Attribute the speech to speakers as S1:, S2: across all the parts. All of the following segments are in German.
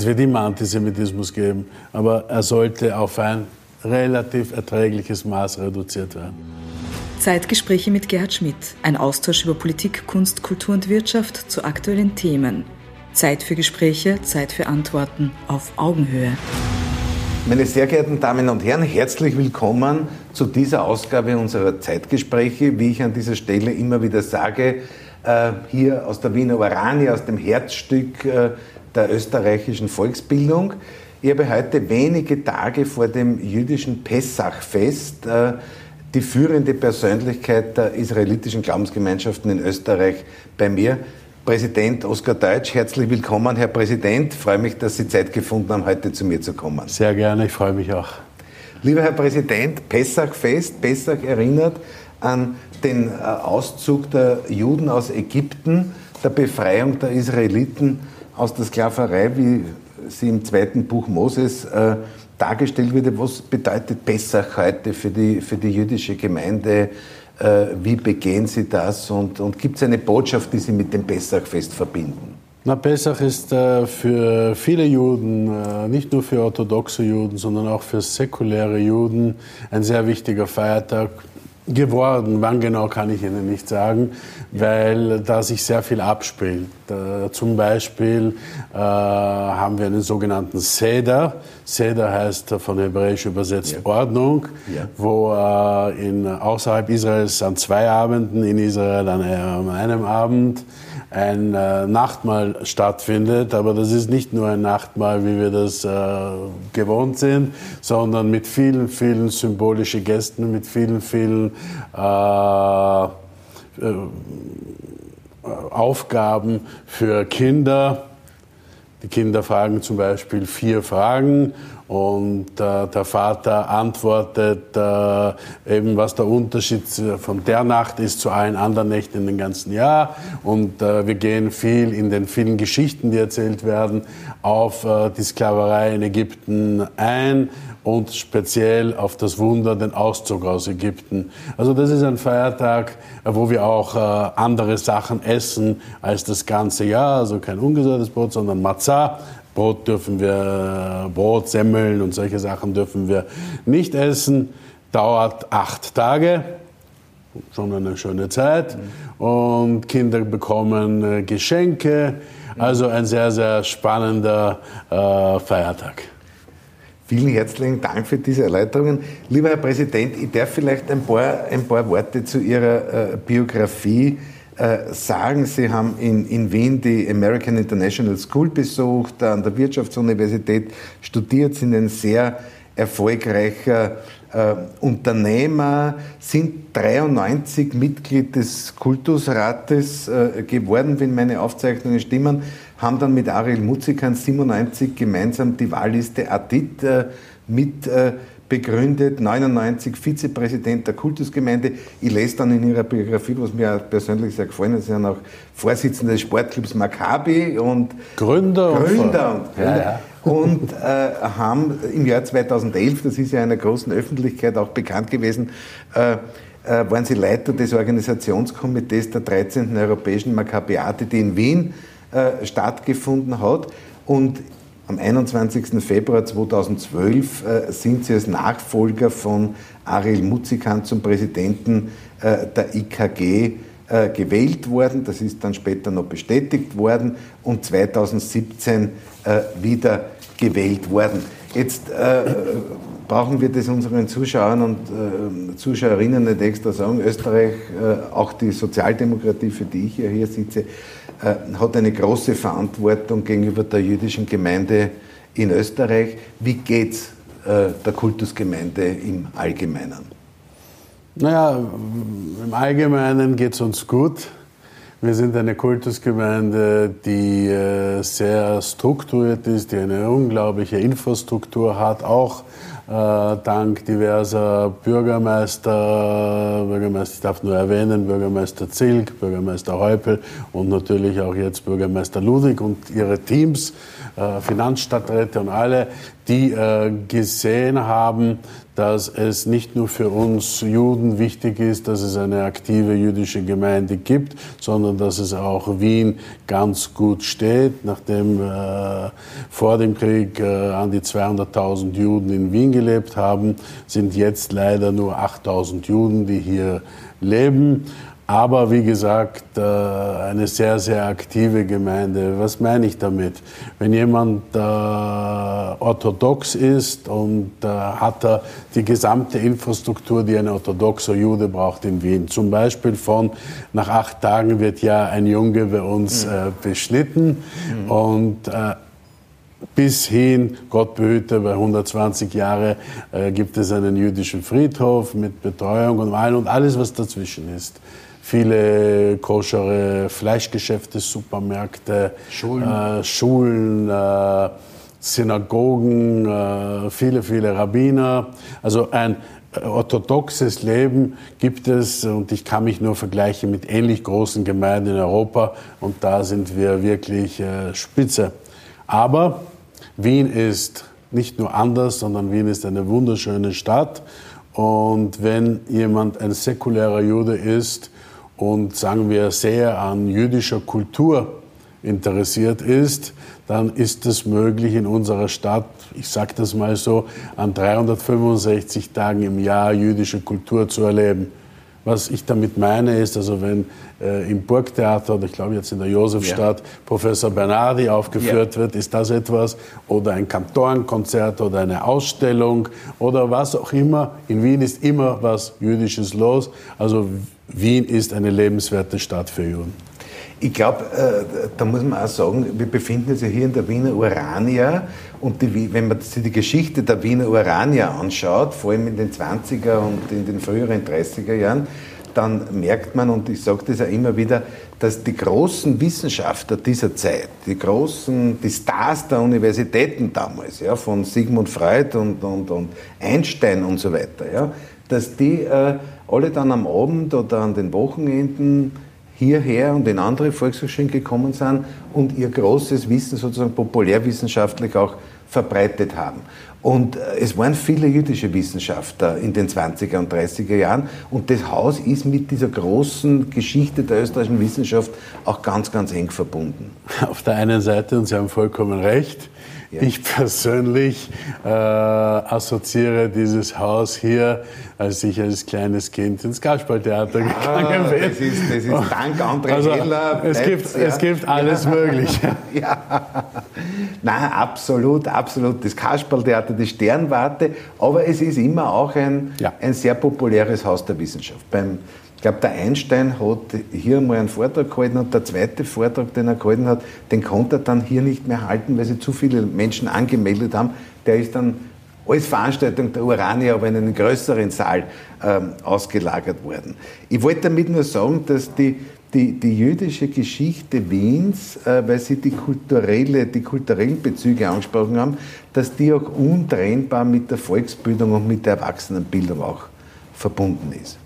S1: Es wird immer Antisemitismus geben, aber er sollte auf ein relativ erträgliches Maß reduziert werden.
S2: Zeitgespräche mit Gerhard Schmidt. Ein Austausch über Politik, Kunst, Kultur und Wirtschaft zu aktuellen Themen. Zeit für Gespräche, Zeit für Antworten auf Augenhöhe.
S3: Meine sehr geehrten Damen und Herren, herzlich willkommen zu dieser Ausgabe unserer Zeitgespräche. Wie ich an dieser Stelle immer wieder sage, äh, hier aus der Wiener Oranie, aus dem Herzstück äh, der österreichischen Volksbildung. Ich habe heute wenige Tage vor dem jüdischen Pessachfest äh, die führende Persönlichkeit der israelitischen Glaubensgemeinschaften in Österreich bei mir, Präsident Oskar Deutsch. Herzlich willkommen, Herr Präsident. Ich freue mich, dass Sie Zeit gefunden haben, heute zu mir zu kommen.
S1: Sehr gerne, ich freue mich auch.
S3: Lieber Herr Präsident, Pessachfest. Pessach erinnert an den äh, Auszug der Juden aus Ägypten, der Befreiung der Israeliten aus der Sklaverei, wie sie im zweiten Buch Moses äh, dargestellt wird. Was bedeutet Pessach heute für die, für die jüdische Gemeinde? Äh, wie begehen Sie das? Und, und gibt es eine Botschaft, die Sie mit dem Pessachfest verbinden?
S1: Na, Pessach ist äh, für viele Juden, äh, nicht nur für orthodoxe Juden, sondern auch für säkuläre Juden ein sehr wichtiger Feiertag geworden. Wann genau kann ich Ihnen nicht sagen, weil da sich sehr viel abspielt. Äh, zum Beispiel äh, haben wir einen sogenannten Seder. Seder heißt von Hebräisch übersetzt ja. Ordnung, ja. wo äh, in, außerhalb Israels an zwei Abenden, in Israel an einem Abend ein äh, Nachtmahl stattfindet. Aber das ist nicht nur ein Nachtmahl, wie wir das äh, gewohnt sind, sondern mit vielen, vielen symbolischen Gästen, mit vielen, vielen äh, äh Aufgaben für Kinder. Die Kinder fragen zum Beispiel vier Fragen und äh, der Vater antwortet äh, eben, was der Unterschied von der Nacht ist zu allen anderen Nächten in dem ganzen Jahr. Und äh, wir gehen viel in den vielen Geschichten, die erzählt werden, auf äh, die Sklaverei in Ägypten ein und speziell auf das Wunder, den Auszug aus Ägypten. Also das ist ein Feiertag, äh, wo wir auch äh, andere Sachen essen als das ganze Jahr. Also kein ungesäuertes Brot, sondern Matzah, Brot dürfen wir, Brot, Semmeln und solche Sachen dürfen wir nicht essen. Dauert acht Tage, schon eine schöne Zeit. Und Kinder bekommen äh, Geschenke. Also ein sehr, sehr spannender äh, Feiertag.
S3: Vielen herzlichen Dank für diese Erläuterungen. Lieber Herr Präsident, ich darf vielleicht ein paar, ein paar Worte zu Ihrer äh, Biografie äh, sagen, Sie haben in, in Wien die American International School besucht, an der Wirtschaftsuniversität studiert, sind ein sehr erfolgreicher äh, Unternehmer, sind 93 Mitglied des Kultusrates äh, geworden, wenn meine Aufzeichnungen stimmen, haben dann mit Ariel Mutzikan 97 gemeinsam die Wahlliste Adit äh, mit äh, begründet, 99 Vizepräsident der Kultusgemeinde. Ich lese dann in Ihrer Biografie, was mir persönlich sehr gefallen hat, Sie sind auch Vorsitzender des Sportclubs Maccabi und
S1: Gründer.
S3: Gründer. Und, Gründer. Ja, ja. und äh, haben im Jahr 2011, das ist ja einer großen Öffentlichkeit auch bekannt gewesen, äh, äh, waren Sie Leiter des Organisationskomitees der 13. Europäischen Maccabiate, die in Wien äh, stattgefunden hat. Und am 21. Februar 2012 äh, sind sie als Nachfolger von Ariel Mutzikan zum Präsidenten äh, der IKG äh, gewählt worden. Das ist dann später noch bestätigt worden und 2017 äh, wieder gewählt worden. Jetzt brauchen wir das unseren Zuschauern und äh, Zuschauerinnen nicht extra sagen. Österreich, auch die Sozialdemokratie, für die ich ja hier sitze, hat eine große Verantwortung gegenüber der jüdischen Gemeinde in Österreich. Wie geht es äh, der Kultusgemeinde im Allgemeinen?
S1: Naja, im Allgemeinen geht es uns gut. Wir sind eine Kultusgemeinde, die äh, sehr strukturiert ist, die eine unglaubliche Infrastruktur hat, auch äh, dank diverser Bürgermeister, Bürgermeister, ich darf nur erwähnen, Bürgermeister Zilk, Bürgermeister Heupel und natürlich auch jetzt Bürgermeister Ludwig und ihre Teams, äh, äh, Finanzstadträte und alle, die äh, gesehen haben, dass es nicht nur für uns Juden wichtig ist, dass es eine aktive jüdische Gemeinde gibt, sondern dass es auch Wien ganz gut steht. Nachdem äh, vor dem Krieg äh, an die 200.000 Juden in Wien gelebt haben, sind jetzt leider nur 8.000 Juden, die hier leben. Aber wie gesagt, äh, eine sehr, sehr aktive Gemeinde. Was meine ich damit? Wenn jemand äh, orthodox ist und äh, hat er die gesamte Infrastruktur, die ein orthodoxer Jude braucht in Wien. Zum Beispiel von nach acht Tagen wird ja ein Junge bei uns mhm. beschnitten mhm. und bis hin, Gott behüte, bei 120 Jahre äh, gibt es einen jüdischen Friedhof mit Betreuung und Wein und alles, was dazwischen ist viele koschere Fleischgeschäfte, Supermärkte, Schulen, äh, Schulen äh, Synagogen, äh, viele, viele Rabbiner. Also ein äh, orthodoxes Leben gibt es und ich kann mich nur vergleichen mit ähnlich großen Gemeinden in Europa und da sind wir wirklich äh, spitze. Aber Wien ist nicht nur anders, sondern Wien ist eine wunderschöne Stadt und wenn jemand ein säkulärer Jude ist, und sagen wir sehr an jüdischer Kultur interessiert ist, dann ist es möglich in unserer Stadt, ich sage das mal so, an 365 Tagen im Jahr jüdische Kultur zu erleben. Was ich damit meine ist, also wenn äh, im Burgtheater oder ich glaube jetzt in der Josefstadt ja. Professor Bernardi aufgeführt ja. wird, ist das etwas oder ein Kantorenkonzert oder eine Ausstellung oder was auch immer. In Wien ist immer was Jüdisches los. Also Wien ist eine lebenswerte Stadt für Juden.
S3: Ich glaube, äh, da muss man auch sagen, wir befinden uns ja hier in der Wiener Urania und die, wenn man sich die Geschichte der Wiener Urania anschaut, vor allem in den 20er und in den früheren 30er Jahren, dann merkt man, und ich sage das ja immer wieder, dass die großen Wissenschaftler dieser Zeit, die großen, die Stars der Universitäten damals, ja, von Sigmund Freud und, und, und Einstein und so weiter, ja, dass die äh, alle dann am Abend oder an den Wochenenden hierher und in andere Volkshochschulen gekommen sind und ihr großes Wissen sozusagen populärwissenschaftlich auch verbreitet haben. Und äh, es waren viele jüdische Wissenschaftler in den 20er und 30er Jahren. Und das Haus ist mit dieser großen Geschichte der österreichischen Wissenschaft auch ganz, ganz eng verbunden.
S1: Auf der einen Seite, und Sie haben vollkommen recht, ja. Ich persönlich äh, assoziiere dieses Haus hier, als ich als kleines Kind ins Kasperltheater ah, gegangen bin.
S3: Das ist, das ist dank André also, Heller.
S1: Es gibt, ja. es gibt alles ja. Mögliche.
S3: ja. Nein, absolut, absolut. Das Kasperltheater, die Sternwarte, aber es ist immer auch ein, ein sehr populäres Haus der Wissenschaft. Beim ich glaube, der Einstein hat hier mal einen Vortrag gehalten und der zweite Vortrag, den er gehalten hat, den konnte er dann hier nicht mehr halten, weil sich zu viele Menschen angemeldet haben. Der ist dann als Veranstaltung der Urania aber in einen größeren Saal ähm, ausgelagert worden. Ich wollte damit nur sagen, dass die, die, die jüdische Geschichte Wiens, äh, weil Sie die, kulturelle, die kulturellen Bezüge angesprochen haben, dass die auch untrennbar mit der Volksbildung und mit der Erwachsenenbildung auch verbunden ist.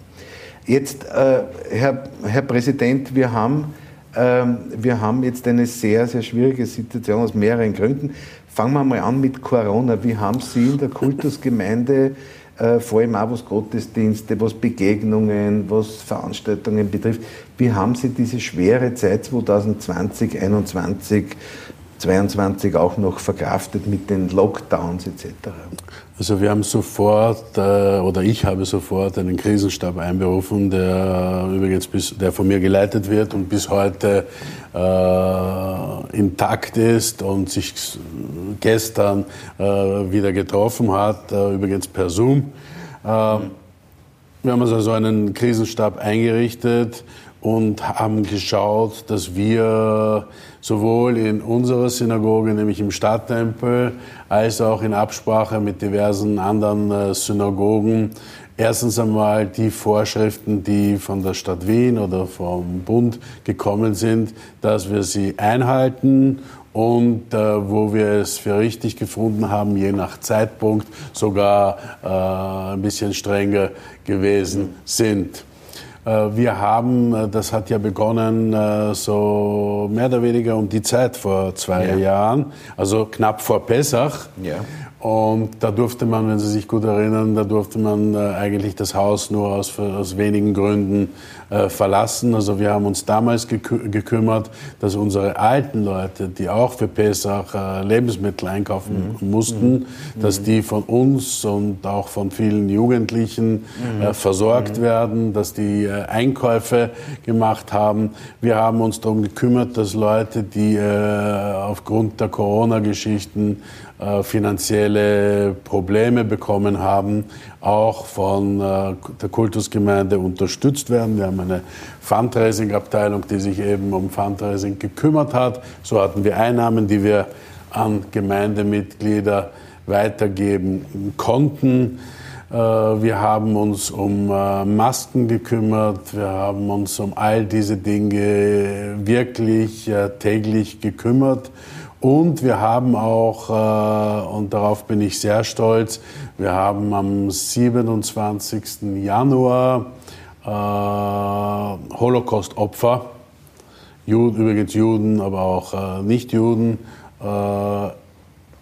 S3: Jetzt, äh, Herr, Herr Präsident, wir haben, äh, wir haben jetzt eine sehr, sehr schwierige Situation aus mehreren Gründen. Fangen wir mal an mit Corona. Wie haben Sie in der Kultusgemeinde, äh, vor allem auch was Gottesdienste, was Begegnungen, was Veranstaltungen betrifft, wie haben Sie diese schwere Zeit 2020, 2021 22 auch noch verkraftet mit den Lockdowns etc.?
S1: Also wir haben sofort, äh, oder ich habe sofort einen Krisenstab einberufen, der übrigens bis, der von mir geleitet wird und bis heute äh, intakt ist und sich gestern äh, wieder getroffen hat, äh, übrigens per Zoom. Äh, wir haben also einen Krisenstab eingerichtet und haben geschaut, dass wir sowohl in unserer Synagoge, nämlich im Stadttempel, als auch in Absprache mit diversen anderen äh, Synagogen erstens einmal die Vorschriften, die von der Stadt Wien oder vom Bund gekommen sind, dass wir sie einhalten und äh, wo wir es für richtig gefunden haben, je nach Zeitpunkt sogar äh, ein bisschen strenger gewesen sind. Äh, wir haben, äh, das hat ja begonnen äh, so mehr oder weniger um die Zeit vor zwei ja. Jahren, also knapp vor Pessach. Ja. Und da durfte man, wenn Sie sich gut erinnern, da durfte man eigentlich das Haus nur aus, aus wenigen Gründen äh, verlassen. Also wir haben uns damals gekü gekümmert, dass unsere alten Leute, die auch für Pesach äh, Lebensmittel einkaufen mhm. mussten, mhm. dass die von uns und auch von vielen Jugendlichen äh, mhm. versorgt mhm. werden, dass die äh, Einkäufe gemacht haben. Wir haben uns darum gekümmert, dass Leute, die äh, aufgrund der Corona-Geschichten äh, finanzielle Probleme bekommen haben, auch von äh, der Kultusgemeinde unterstützt werden. Wir haben eine Fundraising-Abteilung, die sich eben um Fundraising gekümmert hat. So hatten wir Einnahmen, die wir an Gemeindemitglieder weitergeben konnten. Äh, wir haben uns um Masken gekümmert, wir haben uns um all diese Dinge wirklich täglich gekümmert. Und wir haben auch, äh, und darauf bin ich sehr stolz, wir haben am 27. Januar äh, Holocaust-Opfer, übrigens Juden, aber auch äh, Nicht-Juden,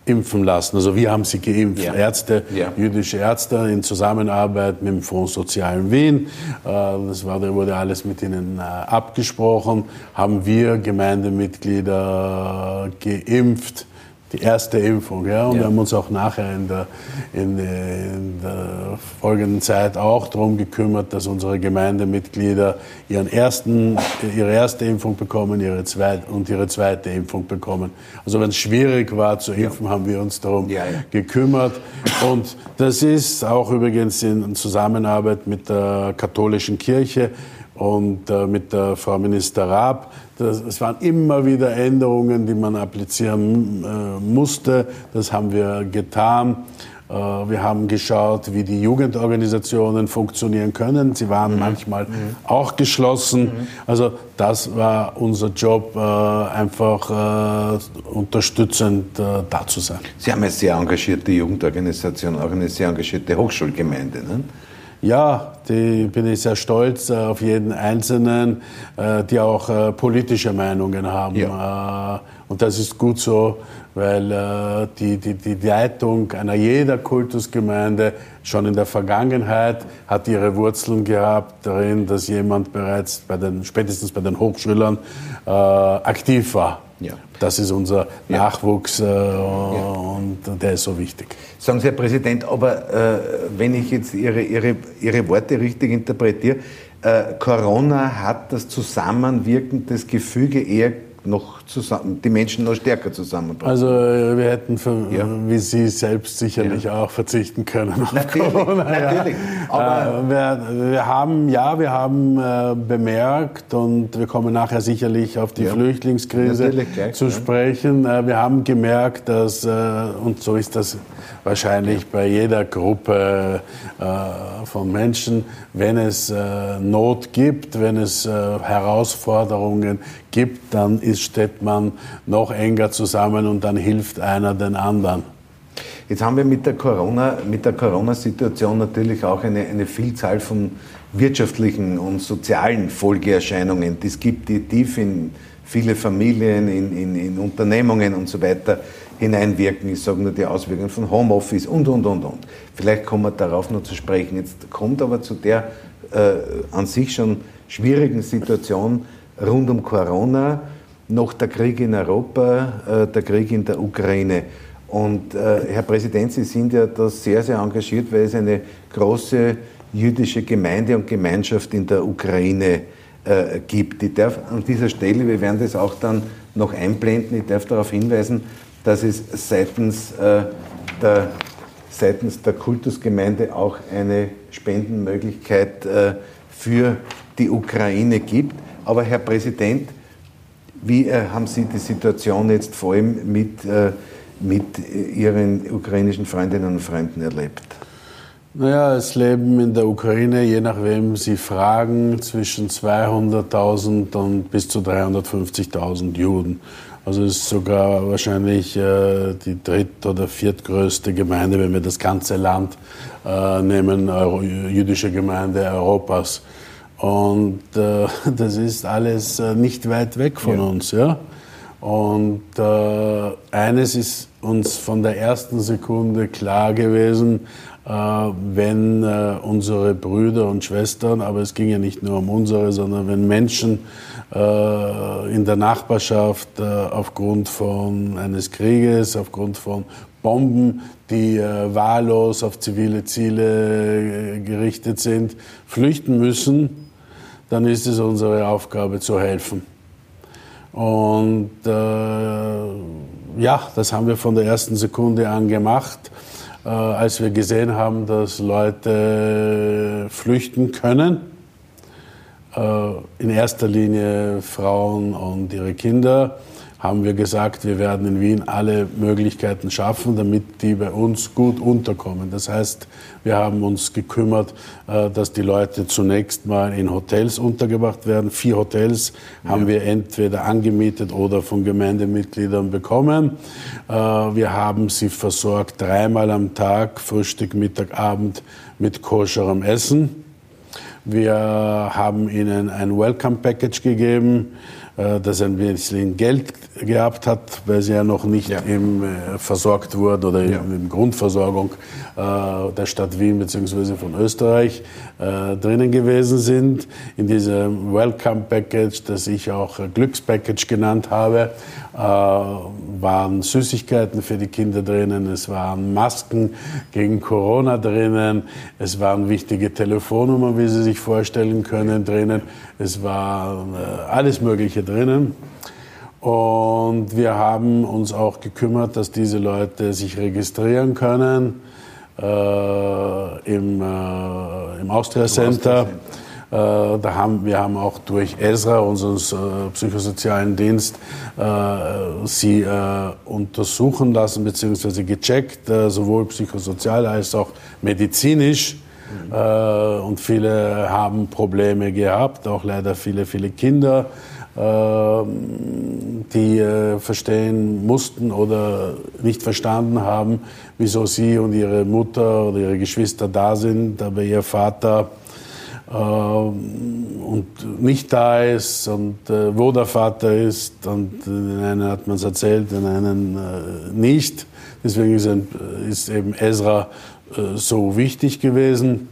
S1: impfen lassen. Also wir haben sie geimpft, ja. Ärzte, ja. jüdische Ärzte in Zusammenarbeit mit dem Fonds Sozialen Wien. Äh, das war, da wurde alles mit ihnen äh, abgesprochen. Haben wir Gemeindemitglieder geimpft die erste Impfung. Ja? Und ja. wir haben uns auch nachher in der, in, in der folgenden Zeit auch darum gekümmert, dass unsere Gemeindemitglieder ihren ersten, ihre erste Impfung bekommen ihre zweite, und ihre zweite Impfung bekommen. Also wenn es schwierig war zu impfen, ja. haben wir uns darum ja, gekümmert. Und das ist auch übrigens in Zusammenarbeit mit der katholischen Kirche und äh, mit der Frau Minister Raab. Das, es waren immer wieder Änderungen, die man applizieren äh, musste. Das haben wir getan. Äh, wir haben geschaut, wie die Jugendorganisationen funktionieren können. Sie waren mhm. manchmal mhm. auch geschlossen. Mhm. Also das war unser Job, äh, einfach unterstützend da zu sein.
S3: Sie haben eine sehr engagierte Jugendorganisation, auch eine sehr engagierte Hochschulgemeinde. Ne?
S1: Ja, die bin ich sehr stolz äh, auf jeden Einzelnen, äh, die auch äh, politische Meinungen haben. Ja. Und das ist gut so, weil die, die, die Leitung einer jeder Kultusgemeinde schon in der Vergangenheit hat ihre Wurzeln gehabt darin, dass jemand bereits bei den, spätestens bei den Hochschülern aktiv war. Ja. Das ist unser ja. Nachwuchs äh, ja. und der ist so wichtig.
S3: Sagen Sie, Herr Präsident, aber äh, wenn ich jetzt Ihre, Ihre, Ihre Worte richtig interpretiere, äh, Corona hat das Zusammenwirken des Gefüge eher noch zusammen, die Menschen noch stärker zusammenbringen.
S1: Also äh, wir hätten, für, ja. wie Sie selbst sicherlich ja. auch verzichten können auf natürlich, Corona. Natürlich. Ja. Aber äh, wir, wir, haben, ja, wir haben äh, bemerkt und wir kommen nachher sicherlich auf die Flüchtlingskrise gleich, zu sprechen. Äh, wir haben gemerkt, dass, äh, und so ist das wahrscheinlich bei jeder Gruppe äh, von Menschen, wenn es Not gibt, wenn es Herausforderungen gibt, dann ist, steht man noch enger zusammen und dann hilft einer den anderen.
S3: Jetzt haben wir mit der Corona, mit der Corona-Situation natürlich auch eine, eine Vielzahl von wirtschaftlichen und sozialen Folgeerscheinungen. Das gibt, die tief in viele Familien, in, in, in Unternehmungen und so weiter hineinwirken. Ich sage nur die Auswirkungen von Homeoffice und, und, und, und. Vielleicht kommen wir darauf noch zu sprechen. Jetzt kommt aber zu der äh, an sich schon schwierigen Situation rund um Corona noch der Krieg in Europa, äh, der Krieg in der Ukraine. Und äh, Herr Präsident, Sie sind ja da sehr, sehr engagiert, weil es eine große jüdische Gemeinde und Gemeinschaft in der Ukraine äh, gibt. Ich darf an dieser Stelle, wir werden das auch dann noch einblenden, ich darf darauf hinweisen, dass es seitens, der, seitens der Kultusgemeinde auch eine Spendenmöglichkeit für die Ukraine gibt. Aber Herr Präsident, wie äh, haben Sie die Situation jetzt vor allem mit, äh, mit Ihren ukrainischen Freundinnen und Freunden erlebt?
S1: Naja, es leben in der Ukraine, je nachdem Sie fragen, zwischen 200.000 und bis zu 350.000 Juden. Also es ist sogar wahrscheinlich äh, die dritt- oder viertgrößte Gemeinde, wenn wir das ganze Land äh, nehmen, jüdische Gemeinde Europas. Und äh, das ist alles äh, nicht weit weg von ja. uns. Ja? Und äh, eines ist uns von der ersten Sekunde klar gewesen, äh, wenn äh, unsere Brüder und Schwestern, aber es ging ja nicht nur um unsere, sondern wenn Menschen äh, in der Nachbarschaft aufgrund von eines Krieges, aufgrund von Bomben, die wahllos auf zivile Ziele gerichtet sind, flüchten müssen, dann ist es unsere Aufgabe zu helfen. Und äh, ja, das haben wir von der ersten Sekunde an gemacht, äh, als wir gesehen haben, dass Leute flüchten können. Äh, in erster Linie Frauen und ihre Kinder haben wir gesagt, wir werden in Wien alle Möglichkeiten schaffen, damit die bei uns gut unterkommen. Das heißt, wir haben uns gekümmert, äh, dass die Leute zunächst mal in Hotels untergebracht werden. Vier Hotels haben wir entweder angemietet oder von Gemeindemitgliedern bekommen. Äh, wir haben sie versorgt dreimal am Tag, Frühstück, Mittag, Abend mit koscherem Essen. Wir haben ihnen ein Welcome Package gegeben dass er ein bisschen Geld gehabt hat, weil sie ja noch nicht ja. Im, äh, versorgt wurde oder ja. in, in Grundversorgung äh, der Stadt Wien bzw. von Österreich äh, drinnen gewesen sind. In diesem Welcome Package, das ich auch Glückspackage genannt habe, äh, waren Süßigkeiten für die Kinder drinnen, es waren Masken gegen Corona drinnen, es waren wichtige Telefonnummern, wie Sie sich vorstellen können, drinnen, es war äh, alles Mögliche drinnen. Und wir haben uns auch gekümmert, dass diese Leute sich registrieren können äh, im, äh, im Austria Center. Äh, da haben, wir haben auch durch ESRA, unseren äh, psychosozialen Dienst, äh, sie untersuchen lassen bzw. gecheckt, sowohl psychosozial als auch medizinisch. Mhm. Und viele haben Probleme gehabt, auch leider viele, viele Kinder die äh, verstehen mussten oder nicht verstanden haben, wieso sie und ihre Mutter oder ihre Geschwister da sind, aber ihr Vater äh, und nicht da ist und äh, wo der Vater ist. Und den einen hat man es erzählt, den einen nicht. Deswegen ist, ein, ist eben Ezra so wichtig gewesen.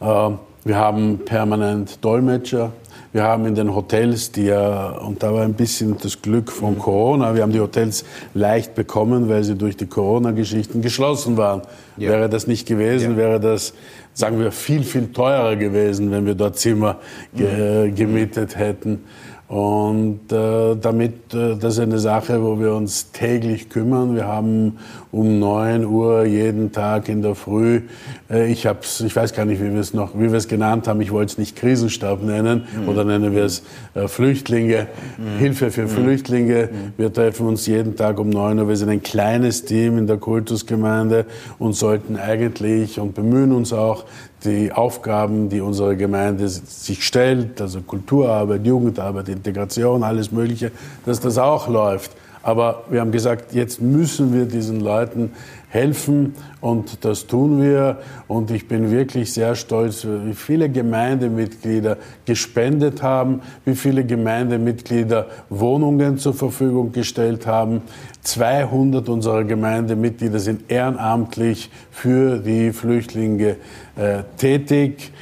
S1: wir haben permanent Dolmetscher wir haben in den Hotels, die ja, und da war ein bisschen das Glück von Corona, wir haben die Hotels leicht bekommen, weil sie durch die Corona-Geschichten geschlossen waren. Ja. Wäre das nicht gewesen, ja. wäre das, sagen wir, viel, viel teurer gewesen, wenn wir dort Zimmer ge mhm. gemietet hätten. Und äh, damit, äh, das ist eine Sache, wo wir uns täglich kümmern. Wir haben um 9 Uhr jeden Tag in der Früh, äh, ich, hab's, ich weiß gar nicht, wie wir es noch, wie wir es genannt haben, ich wollte es nicht Krisenstab nennen mhm. oder nennen wir es äh, Flüchtlinge, mhm. Hilfe für mhm. Flüchtlinge. Mhm. Wir treffen uns jeden Tag um 9 Uhr. Wir sind ein kleines Team in der Kultusgemeinde und sollten eigentlich und bemühen uns auch, die Aufgaben, die unsere Gemeinde sich stellt, also Kulturarbeit, Jugendarbeit, Integration, alles Mögliche, dass das auch läuft. Aber wir haben gesagt, jetzt müssen wir diesen Leuten helfen und das tun wir. Und ich bin wirklich sehr stolz, wie viele Gemeindemitglieder gespendet haben, wie viele Gemeindemitglieder Wohnungen zur Verfügung gestellt haben. 200 unserer Gemeindemitglieder sind ehrenamtlich für die Flüchtlinge äh, tätig.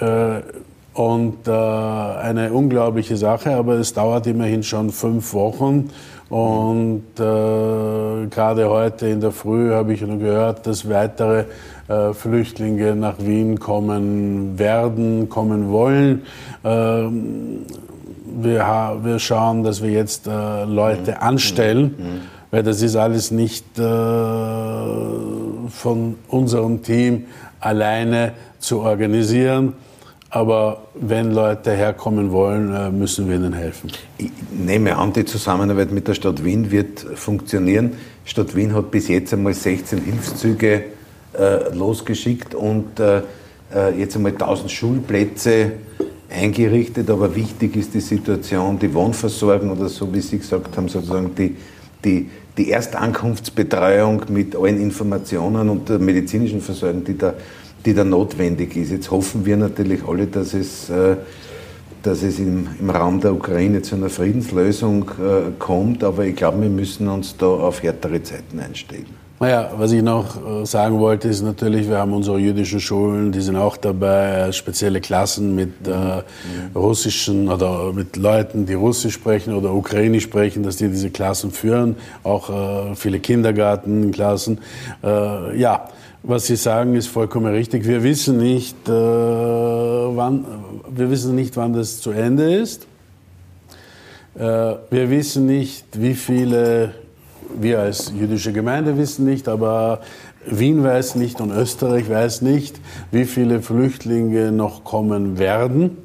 S1: Äh, und äh, eine unglaubliche Sache, aber es dauert immerhin schon fünf Wochen. Und äh, gerade heute in der Früh habe ich noch gehört, dass weitere äh, Flüchtlinge nach Wien kommen werden, kommen wollen. Ähm, wir, wir, schauen, dass wir jetzt äh, Leute mhm. anstellen, mhm. mhm. weil das ist alles nicht äh, von unserem Team alleine zu organisieren. Aber wenn Leute herkommen wollen, äh, müssen wir ihnen helfen.
S3: Ich nehme an, die Zusammenarbeit mit der Stadt Wien wird funktionieren. Stadt Wien hat bis jetzt einmal 16 Hilfszüge äh, losgeschickt und äh, äh jetzt einmal 1000 Schulplätze eingerichtet. Aber wichtig ist die Situation, die Wohnversorgung oder so, wie Sie gesagt haben, sozusagen die, die, die Erstankunftsbetreuung mit allen Informationen und der medizinischen Versorgung, die da die da notwendig ist. Jetzt hoffen wir natürlich alle, dass es, äh, dass es im, im Raum der Ukraine zu einer Friedenslösung äh, kommt, aber ich glaube, wir müssen uns da auf härtere Zeiten einstellen.
S1: Naja, was ich noch äh, sagen wollte, ist natürlich, wir haben unsere jüdischen Schulen, die sind auch dabei, spezielle Klassen mit äh, russischen oder mit Leuten, die Russisch sprechen oder Ukrainisch sprechen, dass die diese Klassen führen, auch äh, viele Kindergartenklassen. Äh, ja, was Sie sagen, ist vollkommen richtig. Wir wissen nicht, äh, wann, wir wissen nicht, wann das zu Ende ist. Äh, wir wissen nicht, wie viele wir als jüdische Gemeinde wissen nicht, aber Wien weiß nicht und Österreich weiß nicht, wie viele Flüchtlinge noch kommen werden.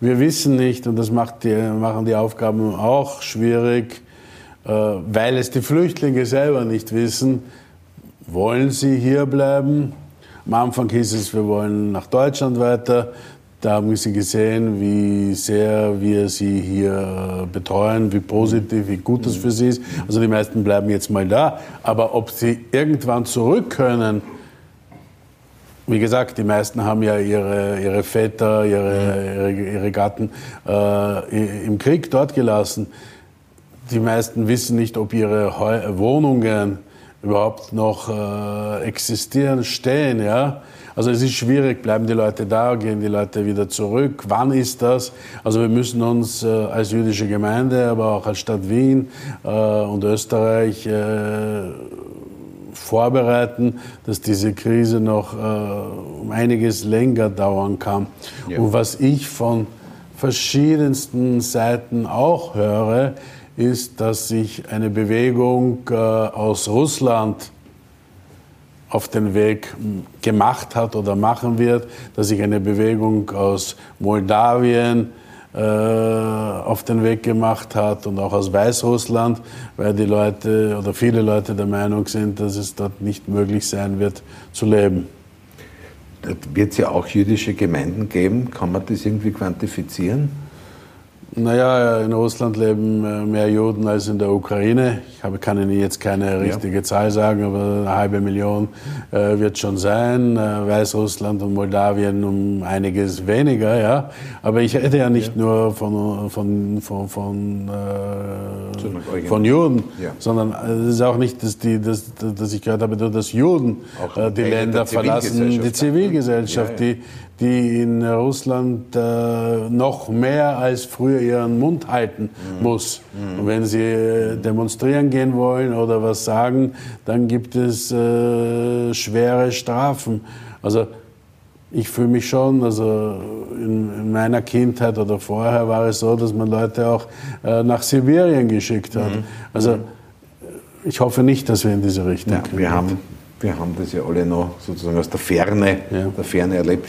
S1: Wir wissen nicht, und das die, machen die Aufgaben auch schwierig, äh, weil es die Flüchtlinge selber nicht wissen, wollen sie hier bleiben? Am Anfang hieß es, wir wollen nach Deutschland weiter. Da haben sie gesehen, wie sehr wir sie hier betreuen, wie positiv, wie gut das für sie ist. Also die meisten bleiben jetzt mal da. Aber ob sie irgendwann zurück können, wie gesagt, die meisten haben ja ihre, ihre Väter, ihre, ihre, ihre Gatten äh, im Krieg dort gelassen. Die meisten wissen nicht, ob ihre Wohnungen überhaupt noch äh, existieren, stehen. Ja? Also es ist schwierig, bleiben die Leute da, gehen die Leute wieder zurück, wann ist das? Also wir müssen uns äh, als jüdische Gemeinde, aber auch als Stadt Wien äh, und Österreich äh, vorbereiten, dass diese Krise noch äh, um einiges länger dauern kann. Ja. Und was ich von verschiedensten Seiten auch höre, ist, dass sich eine Bewegung äh, aus Russland auf den Weg gemacht hat oder machen wird, dass sich eine Bewegung aus Moldawien äh, auf den Weg gemacht hat und auch aus Weißrussland, weil die Leute oder viele Leute der Meinung sind, dass es dort nicht möglich sein wird zu leben.
S3: Wird es ja auch jüdische Gemeinden geben. Kann man das irgendwie quantifizieren?
S1: Naja, in Russland leben äh, mehr Juden als in der Ukraine. Ich habe, kann Ihnen jetzt keine richtige ja. Zahl sagen, aber eine halbe Million äh, wird schon sein. Äh, Weißrussland und Moldawien um einiges weniger, ja. Aber ich rede ja nicht ja. nur von, von, von, von, äh, von Juden, ja. sondern äh, es ist auch nicht, dass, die, dass, dass ich gehört habe, dass Juden äh, die Länder verlassen, die Zivilgesellschaft, die, die in Russland äh, noch mehr als früher ihren Mund halten mhm. muss. Mhm. Und wenn sie äh, demonstrieren gehen wollen oder was sagen, dann gibt es äh, schwere Strafen. Also ich fühle mich schon, also in, in, meiner Kindheit oder vorher war es so, dass man Leute auch äh, nach Sibirien geschickt hat. Mhm. Also ich hoffe nicht, dass wir in diese Richtung
S3: ja, wir haben wir haben das ja alle noch sozusagen aus der Ferne, ja. der Ferne erlebt.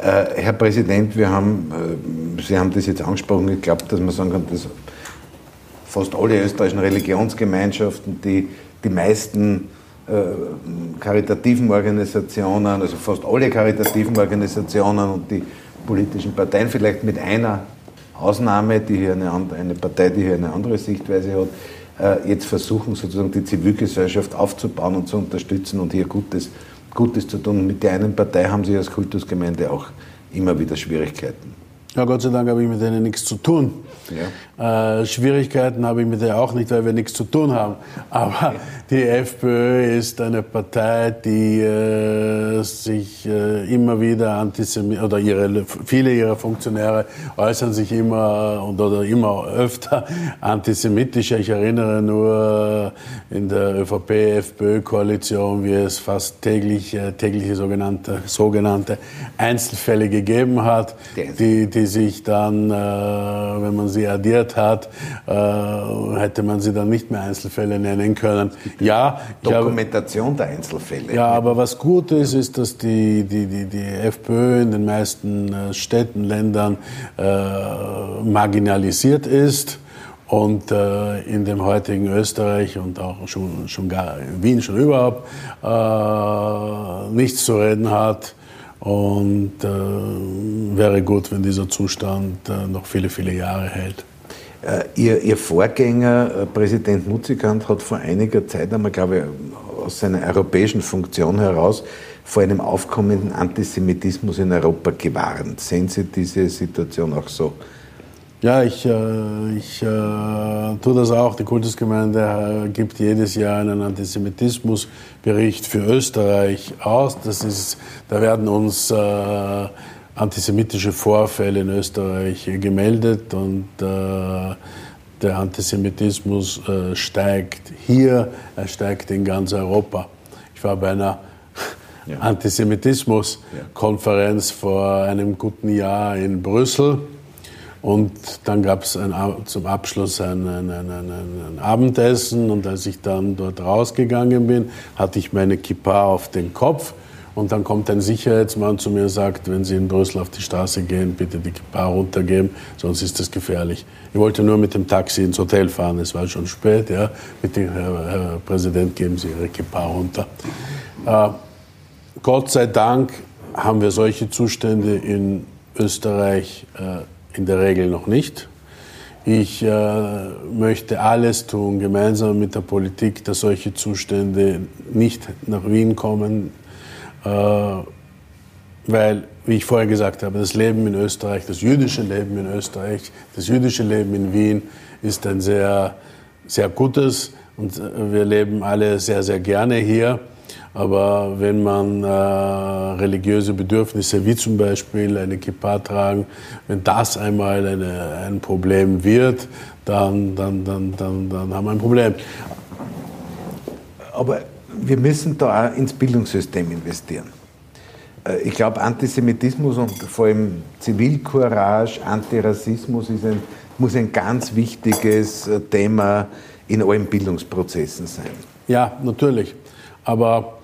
S3: Äh, Herr Präsident, wir haben, äh, Sie haben das jetzt angesprochen, ich glaube, dass man sagen kann, dass fast alle österreichischen Religionsgemeinschaften, die, die meisten äh, karitativen Organisationen, also fast alle karitativen Organisationen und die politischen Parteien, vielleicht mit einer Ausnahme, die hier eine, eine Partei, die hier eine andere Sichtweise hat, jetzt versuchen, sozusagen die Zivilgesellschaft aufzubauen und zu unterstützen und hier Gutes Gutes zu tun. Mit der einen Partei haben Sie als Kultusgemeinde auch immer wieder Schwierigkeiten.
S1: Ja, Gott sei Dank habe ich mit denen nichts zu tun. Ja. Äh, Schwierigkeiten habe ich mit denen auch nicht, weil wir nichts zu tun haben. Aber die FPÖ ist eine Partei, die äh, sich äh, immer wieder antisemitisch, oder ihre, viele ihrer Funktionäre äußern sich immer und, oder immer öfter antisemitisch. Ich erinnere nur in der ÖVP-FPÖ-Koalition, wie es fast täglich, äh, tägliche sogenannte, sogenannte Einzelfälle gegeben hat, die, die sich dann, äh, wenn man sie addiert hat, äh, hätte man sie dann nicht mehr Einzelfälle nennen können.
S3: Ja, Dokumentation glaube, der Einzelfälle.
S1: Ja, aber was gut ist, ist, dass die, die, die, die FPÖ in den meisten äh, Städten, Ländern äh, marginalisiert ist und äh, in dem heutigen Österreich und auch schon, schon gar in Wien schon überhaupt äh, nichts zu reden hat. Und äh, wäre gut, wenn dieser Zustand äh, noch viele, viele Jahre hält.
S3: Äh, ihr, Ihr, Vorgänger, äh, Präsident Mutzigand, hat vor einiger Zeit einmal, glaube ich, aus seiner europäischen Funktion heraus vor einem aufkommenden Antisemitismus in Europa gewarnt. Sehen Sie diese Situation auch so?
S1: Ja, ich, äh, ich tue das auch. Die Kultusgemeinde gibt jedes Jahr einen Antisemitismusbericht für Österreich aus. Das ist, da werden uns äh, antisemitische Vorfälle in Österreich gemeldet und äh, der Antisemitismus äh, steigt hier, er steigt in ganz Europa. Ich war bei einer ja. Antisemitismus-Konferenz vor einem guten Jahr in Brüssel und dann gab es zum Abschluss ein, ein, ein, ein, Abendessen und als ich dann dort rausgegangen bin, hatte ich meine Kippa auf den Kopf und dann kommt ein Sicherheitsmann zu mir und sagt, wenn Sie in Brüssel auf die Straße gehen, bitte die Kippa runtergeben, sonst ist das gefährlich. Ich wollte nur mit dem Taxi ins Hotel fahren, es war schon spät, ja. Bitte, Herr, Herr Präsident, geben Sie Ihre Kippa runter. Äh, Gott sei Dank haben wir solche Zustände in Österreich äh, in der Regel noch nicht. Ich äh, möchte alles tun, gemeinsam mit der Politik, dass solche Zustände nicht nach Wien kommen, weil, wie ich vorher gesagt habe, das Leben in Österreich, das jüdische Leben in Österreich, das jüdische Leben in Wien ist ein sehr, sehr gutes und äh, wir leben alle sehr, sehr gerne hier. Aber wenn man äh, religiöse Bedürfnisse, wie zum Beispiel eine Kippa tragen, wenn das einmal eine, ein Problem wird, dann, dann, dann, dann, dann haben wir ein Problem.
S3: Aber wir müssen da auch ins Bildungssystem investieren. Äh, ich glaube, Antisemitismus und vor allem Zivilcourage, Antirassismus ein, muss ein ganz wichtiges äh, Thema in allen Bildungsprozessen sein.
S1: Ja, natürlich. Aber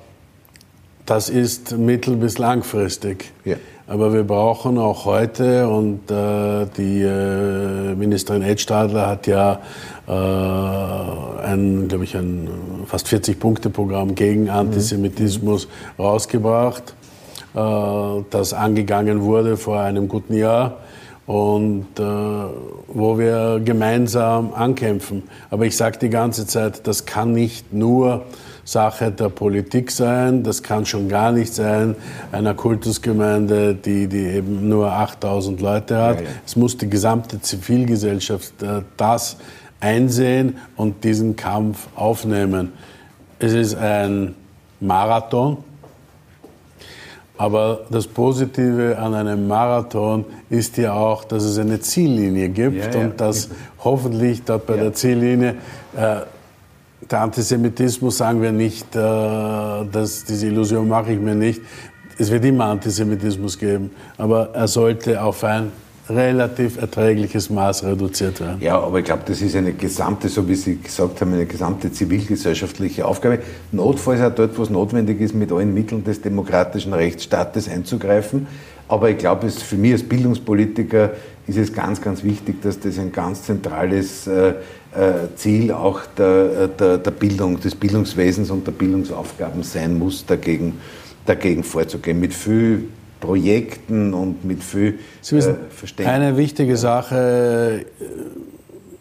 S1: das ist mittel- bis langfristig. Ja. Aber wir brauchen auch heute, und äh, die äh, Ministerin Edstadler hat ja äh, ein, glaube ich, ein fast 40-Punkte-Programm gegen mhm. Antisemitismus mhm. rausgebracht, äh, das angegangen wurde vor einem guten Jahr und äh, wo wir gemeinsam ankämpfen. Aber ich sage die ganze Zeit, das kann nicht nur Sache der Politik sein. Das kann schon gar nicht sein einer Kultusgemeinde, die, die eben nur 8000 Leute hat. Ja, ja. Es muss die gesamte Zivilgesellschaft äh, das einsehen und diesen Kampf aufnehmen. Es ist ein Marathon. Aber das Positive an einem Marathon ist ja auch, dass es eine Ziellinie gibt ja, ja. und dass hoffentlich dort bei ja. der Ziellinie äh, der Antisemitismus sagen wir nicht, äh, dass diese Illusion mache ich mir nicht. Es wird immer Antisemitismus geben, aber er sollte auf ein relativ erträgliches Maß reduziert werden.
S3: Ja, aber ich glaube, das ist eine gesamte, so wie Sie gesagt haben, eine gesamte zivilgesellschaftliche Aufgabe. Notfalls auch dort, wo es notwendig ist, mit allen Mitteln des demokratischen Rechtsstaates einzugreifen. Aber ich glaube, für mich als Bildungspolitiker ist es ganz, ganz wichtig, dass das ein ganz zentrales äh, äh, Ziel auch der, äh, der, der, Bildung, des Bildungswesens und der Bildungsaufgaben sein muss, dagegen, dagegen vorzugehen. Mit viel Projekten und mit viel
S1: Sie wissen, äh, Verständnis. Eine wichtige Sache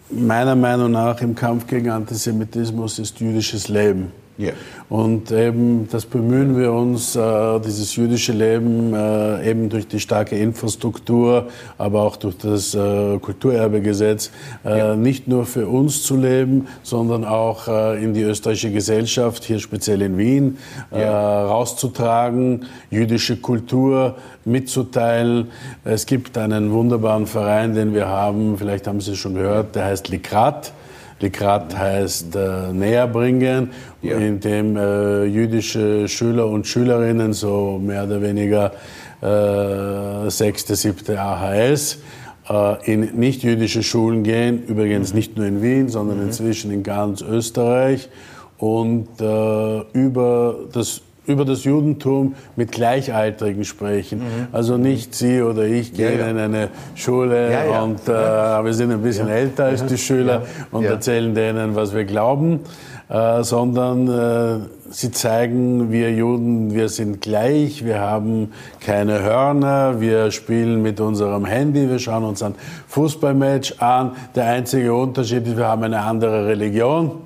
S1: meiner Meinung nach im Kampf gegen Antisemitismus ist jüdisches Leben. Yeah. Und eben das bemühen wir uns, äh, dieses jüdische Leben äh, eben durch die starke Infrastruktur, aber auch durch das äh, Kulturerbegesetz yeah. nicht nur für uns zu leben, sondern auch in die österreichische Gesellschaft, hier speziell in Wien, yeah. rauszutragen, jüdische Kultur mitzuteilen. Es gibt einen wunderbaren Verein, den wir haben, vielleicht haben Sie es schon gehört, der heißt Likrat. Likrat heißt äh, näher bringen, ja. in dem äh, jüdische Schüler und Schülerinnen so mehr oder weniger äh, sechste, siebte AHS äh, in nicht-jüdische Schulen gehen, übrigens nicht nur in Wien, sondern mhm. inzwischen in ganz Österreich und äh, über das über das Judentum mit Gleichaltrigen sprechen. Mhm. Also nicht Sie oder ich gehen ja, ja. in eine Schule ja, und äh, wir sind ein bisschen älter als die Schüler und erzählen denen, was wir glauben, äh, sondern äh, sie zeigen, wir Juden, wir sind gleich, wir haben keine Hörner, wir spielen mit unserem Handy, wir schauen uns ein Fußballmatch an. Der einzige Unterschied ist, wir haben eine andere Religion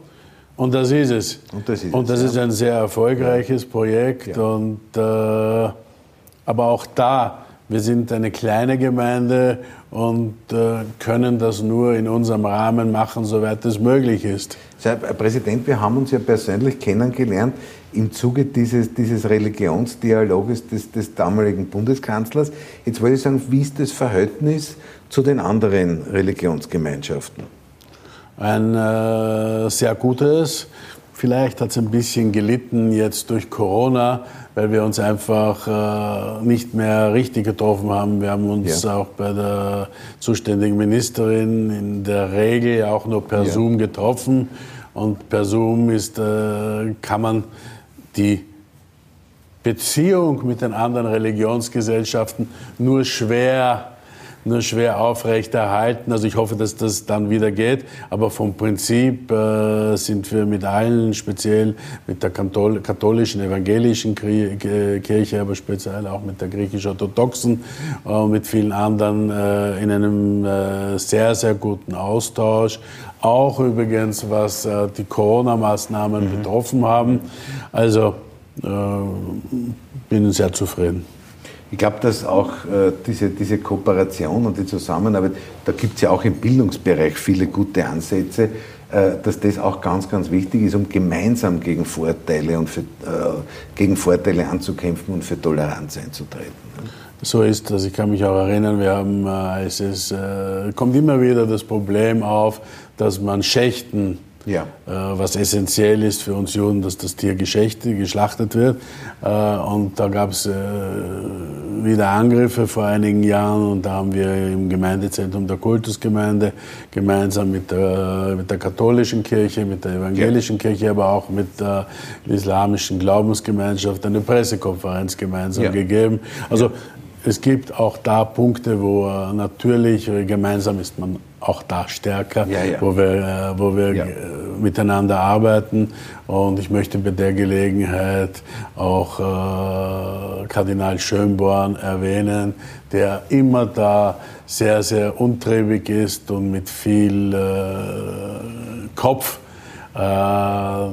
S1: Und das ist es. Und das ist, und das es, ist ein sehr erfolgreiches Projekt. Ja. Und, äh, aber auch da, wir sind eine kleine Gemeinde und äh, können das nur in unserem Rahmen machen, soweit es möglich ist.
S3: Herr Präsident, wir haben uns ja persönlich kennengelernt im Zuge dieses, dieses Religionsdialoges des, des damaligen Bundeskanzlers. Jetzt wollte ich sagen, wie ist das Verhältnis zu den anderen Religionsgemeinschaften?
S1: Ein äh, sehr gutes. Vielleicht hat es ein bisschen gelitten jetzt durch Corona, weil wir uns einfach äh, nicht mehr richtig getroffen haben. Wir haben uns ja. auch bei der zuständigen Ministerin in der Regel auch nur per ja. Zoom getroffen. Und per Zoom ist, äh, kann man die Beziehung mit den anderen Religionsgesellschaften nur schwer nur schwer aufrechterhalten. Also ich hoffe, dass das dann wieder geht. Aber vom Prinzip äh, sind wir mit allen, speziell mit der katholischen, evangelischen Kirche, aber speziell auch mit der griechisch-orthodoxen und äh, mit vielen anderen äh, in einem äh, sehr, sehr guten Austausch. Auch übrigens, was äh, die Corona-Maßnahmen mhm. betroffen haben. Also äh, bin sehr zufrieden.
S3: Ich glaube, dass auch äh, diese, diese Kooperation und die Zusammenarbeit, da gibt es ja auch im Bildungsbereich viele gute Ansätze, äh, dass das auch ganz, ganz wichtig ist, um gemeinsam gegen Vorteile und für, äh, gegen Vorteile anzukämpfen und für Toleranz einzutreten.
S1: Ne? So ist das. Ich kann mich auch erinnern, wir haben, äh, es ist, äh, kommt immer wieder das Problem auf, dass man Schächten ja. Äh, was essentiell ist für uns Juden, dass das Tier geschlachtet wird. Äh, und da gab es äh, wieder Angriffe vor einigen Jahren und da haben wir im Gemeindezentrum der Kultusgemeinde gemeinsam mit der, mit der katholischen Kirche, mit der evangelischen ja. Kirche, aber auch mit der islamischen Glaubensgemeinschaft eine Pressekonferenz gemeinsam ja. gegeben. Also es gibt auch da Punkte, wo natürlich gemeinsam ist man auch da stärker, ja, ja. wo wir, äh, wo wir ja. miteinander arbeiten. Und ich möchte bei der Gelegenheit auch äh, Kardinal Schönborn erwähnen, der immer da sehr, sehr untriebig ist und mit viel äh, Kopf äh,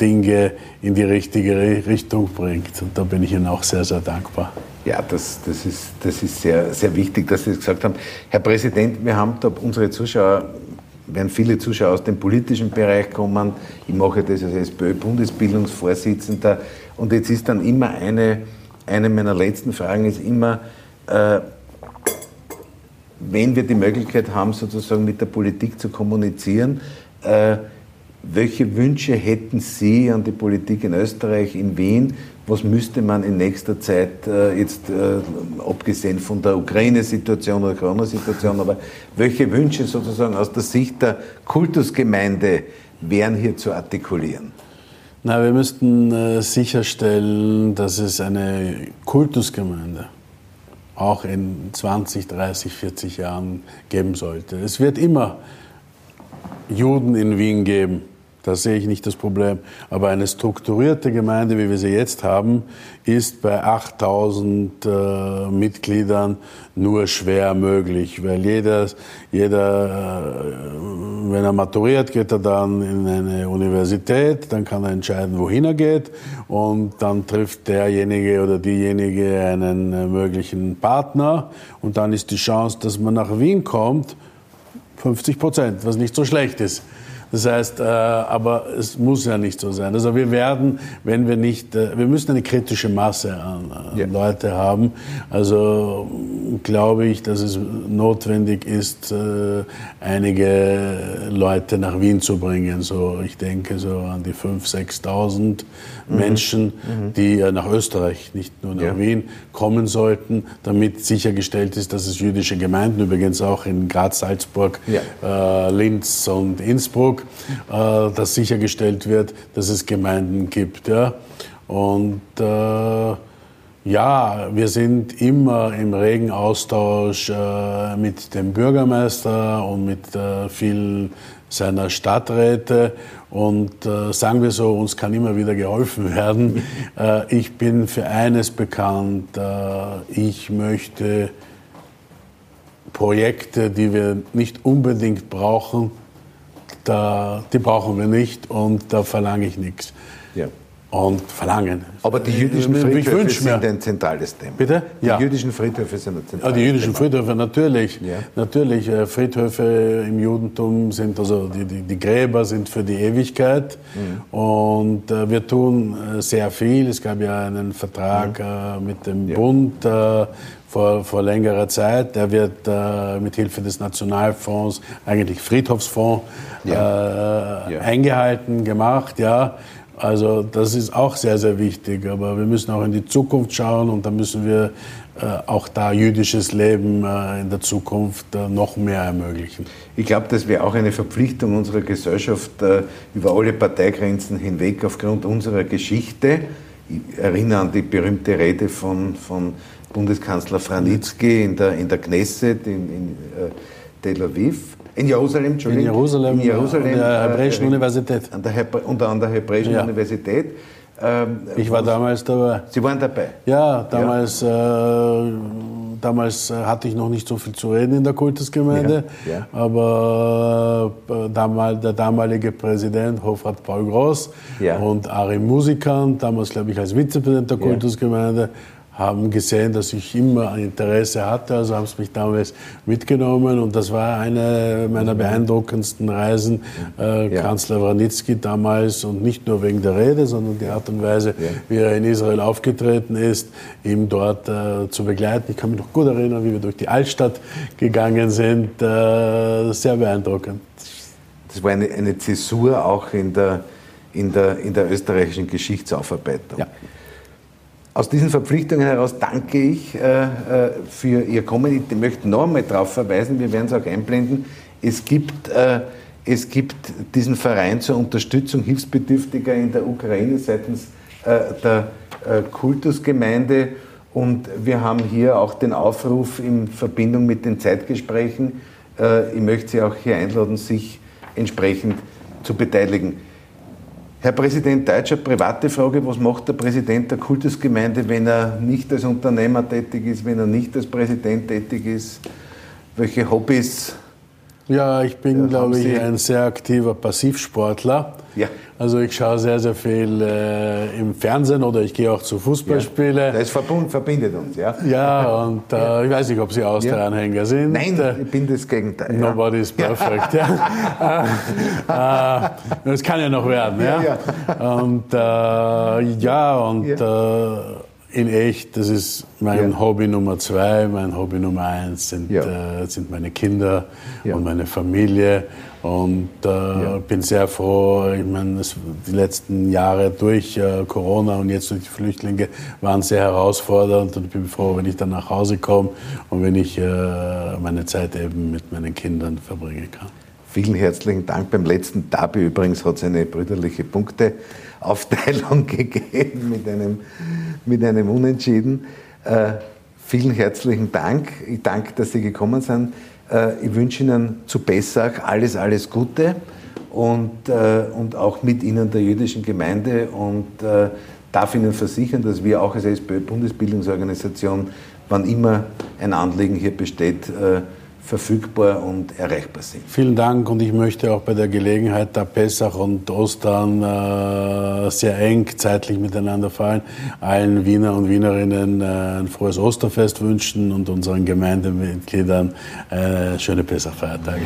S1: Dinge in die richtige Richtung bringt. Und da bin ich Ihnen auch sehr, sehr dankbar.
S3: Ja, das, das, ist, das ist sehr, sehr wichtig, dass Sie das gesagt haben. Herr Präsident, wir haben da unsere Zuschauer, werden viele Zuschauer aus dem politischen Bereich kommen. Ich mache das als SPÖ-Bundesbildungsvorsitzender. Und jetzt ist dann immer eine, eine meiner letzten Fragen ist immer, äh, wenn wir die Möglichkeit haben, sozusagen mit der Politik zu kommunizieren, äh, welche Wünsche hätten Sie an die Politik in Österreich, in Wien? Was müsste man in nächster Zeit, äh, jetzt äh, abgesehen von der Ukraine-Situation oder Corona-Situation, aber welche Wünsche sozusagen aus der Sicht der Kultusgemeinde wären hier zu artikulieren?
S1: Na, wir müssten äh, sicherstellen, dass es eine Kultusgemeinde auch in 20, 30, 40 Jahren geben sollte. Es wird immer Juden in Wien geben. Da sehe ich nicht das Problem. Aber eine strukturierte Gemeinde, wie wir sie jetzt haben, ist bei 8000 äh, Mitgliedern nur schwer möglich, weil jeder, jeder äh, wenn er maturiert, geht er dann in eine Universität, dann kann er entscheiden, wohin er geht und dann trifft derjenige oder diejenige einen äh, möglichen Partner und dann ist die Chance, dass man nach Wien kommt, 50 Prozent, was nicht so schlecht ist. Das heißt, äh, aber es muss ja nicht so sein. Also wir werden, wenn wir nicht, äh, wir müssen eine kritische Masse an, an ja. Leute haben. Also glaube ich, dass es notwendig ist, äh, einige Leute nach Wien zu bringen. So, ich denke so an die 5.000, 6.000 mhm. Menschen, mhm. die nach Österreich, nicht nur nach ja. Wien, kommen sollten, damit sichergestellt ist, dass es jüdische Gemeinden, übrigens auch in Graz, Salzburg, ja. Linz und Innsbruck, äh, dass sichergestellt wird, dass es Gemeinden gibt. Ja? Und äh, ja, wir sind immer im regen Austausch äh, mit dem Bürgermeister und mit äh, vielen seiner Stadträte und äh, sagen wir so, uns kann immer wieder geholfen werden. Äh, ich bin für eines bekannt, äh, ich möchte Projekte, die wir nicht unbedingt brauchen, da, die brauchen wir nicht und da verlange ich nichts. Ja und verlangen.
S3: Aber die jüdischen Friedhöfe sind ein zentrales Thema.
S1: Bitte?
S3: Die ja. jüdischen Friedhöfe sind ein zentrales
S1: Thema. Die jüdischen Thema. Friedhöfe, natürlich. Ja. Natürlich, äh, Friedhöfe im Judentum sind, also die, die, die Gräber sind für die Ewigkeit. Mhm. Und äh, wir tun äh, sehr viel. Es gab ja einen Vertrag mhm. äh, mit dem ja. Bund äh, vor, vor längerer Zeit. Der wird äh, mit Hilfe des Nationalfonds, eigentlich Friedhofsfonds, ja. eingehalten, gemacht. Ja. Also das ist auch sehr, sehr wichtig. Aber wir müssen auch in die Zukunft schauen und da müssen wir äh, auch da jüdisches Leben äh, in der Zukunft äh, noch mehr ermöglichen.
S3: Ich glaube, das wäre auch eine Verpflichtung unserer Gesellschaft über alle Parteigrenzen hinweg aufgrund unserer Geschichte. Ich erinnere an die berühmte Rede von, von Bundeskanzler Franitzky in der, in der Knesset in, in Tel Aviv in Jerusalem,
S1: Entschuldigung. In Jerusalem,
S3: in Jerusalem
S1: an der Hebräischen äh, Universität.
S3: An der Hebra und an der Hebräischen ja. Universität.
S1: Ähm, ich war damals dabei.
S3: Sie waren dabei?
S1: Ja, damals, ja. Äh, damals äh, hatte ich noch nicht so viel zu reden in der Kultusgemeinde, ja. Aber äh, damal, der damalige Präsident, Hofrat Paul Gross und Ari Musikan, damals glaube ich als Vizepräsident der Kultusgemeinde, haben gesehen, dass ich immer ein Interesse hatte, also haben es mich damals mitgenommen und das war eine meiner beeindruckendsten Reisen. Äh, ja. Kanzler Wranitzky damals und nicht nur wegen der Rede, sondern die Art und Weise, ja. wie er in Israel aufgetreten ist, ihm dort äh, zu begleiten. Ich kann mich noch gut erinnern, wie wir durch die Altstadt gegangen sind. Äh, sehr beeindruckend.
S3: Das war eine, eine Zäsur auch in der, in der, in der österreichischen Geschichtsaufarbeitung. Ja. Aus diesen Verpflichtungen heraus danke ich äh, äh, für Ihr Kommen. Ich möchte noch einmal darauf verweisen, wir werden es auch einblenden, es gibt, äh, es gibt diesen Verein zur Unterstützung Hilfsbedürftiger in der Ukraine seitens äh, der äh, Kultusgemeinde und wir haben hier auch den Aufruf in Verbindung mit den Zeitgesprächen, äh, ich möchte Sie auch hier einladen, sich entsprechend zu beteiligen. Herr Präsident Deutscher, private Frage, was macht der Präsident der Kultusgemeinde, wenn er nicht als Unternehmer tätig ist, wenn er nicht als Präsident tätig ist? Welche Hobbys?
S1: Ja, ich bin, glaube ich, ein sehr aktiver Passivsportler. Ja. Also ich schaue sehr, sehr viel äh, im Fernsehen oder ich gehe auch zu Fußballspielen. Ja.
S3: Das Verbund verbindet uns, ja.
S1: Ja, und äh, ja. ich weiß nicht, ob Sie Austria-Anhänger sind.
S3: Nein, ich bin das Gegenteil.
S1: Nobody is perfect, ja. äh, das kann ja noch werden, ja. Und äh, ja, und äh, in echt, das ist mein Hobby Nummer zwei. Mein Hobby Nummer eins sind, äh, sind meine Kinder und meine Familie. Und äh, ja. bin sehr froh, ich meine, die letzten Jahre durch äh, Corona und jetzt durch die Flüchtlinge waren sehr herausfordernd und ich bin froh, wenn ich dann nach Hause komme und wenn ich äh, meine Zeit eben mit meinen Kindern verbringen kann.
S3: Vielen herzlichen Dank. Beim letzten Derby übrigens hat es eine brüderliche Punkteaufteilung gegeben mit einem, mit einem Unentschieden. Äh, vielen herzlichen Dank. Ich danke, dass Sie gekommen sind. Äh, ich wünsche Ihnen zu Pessach alles, alles Gute und, äh, und auch mit Ihnen der jüdischen Gemeinde und äh, darf Ihnen versichern, dass wir auch als SPÖ-Bundesbildungsorganisation, wann immer ein Anliegen hier besteht, verfügbar und erreichbar sind.
S1: Vielen Dank und ich möchte auch bei der Gelegenheit, da Pessach und Ostern äh, sehr eng zeitlich miteinander fallen, allen Wiener und Wienerinnen äh, ein frohes Osterfest wünschen und unseren Gemeindemitgliedern äh, schöne Pessachfeiertage.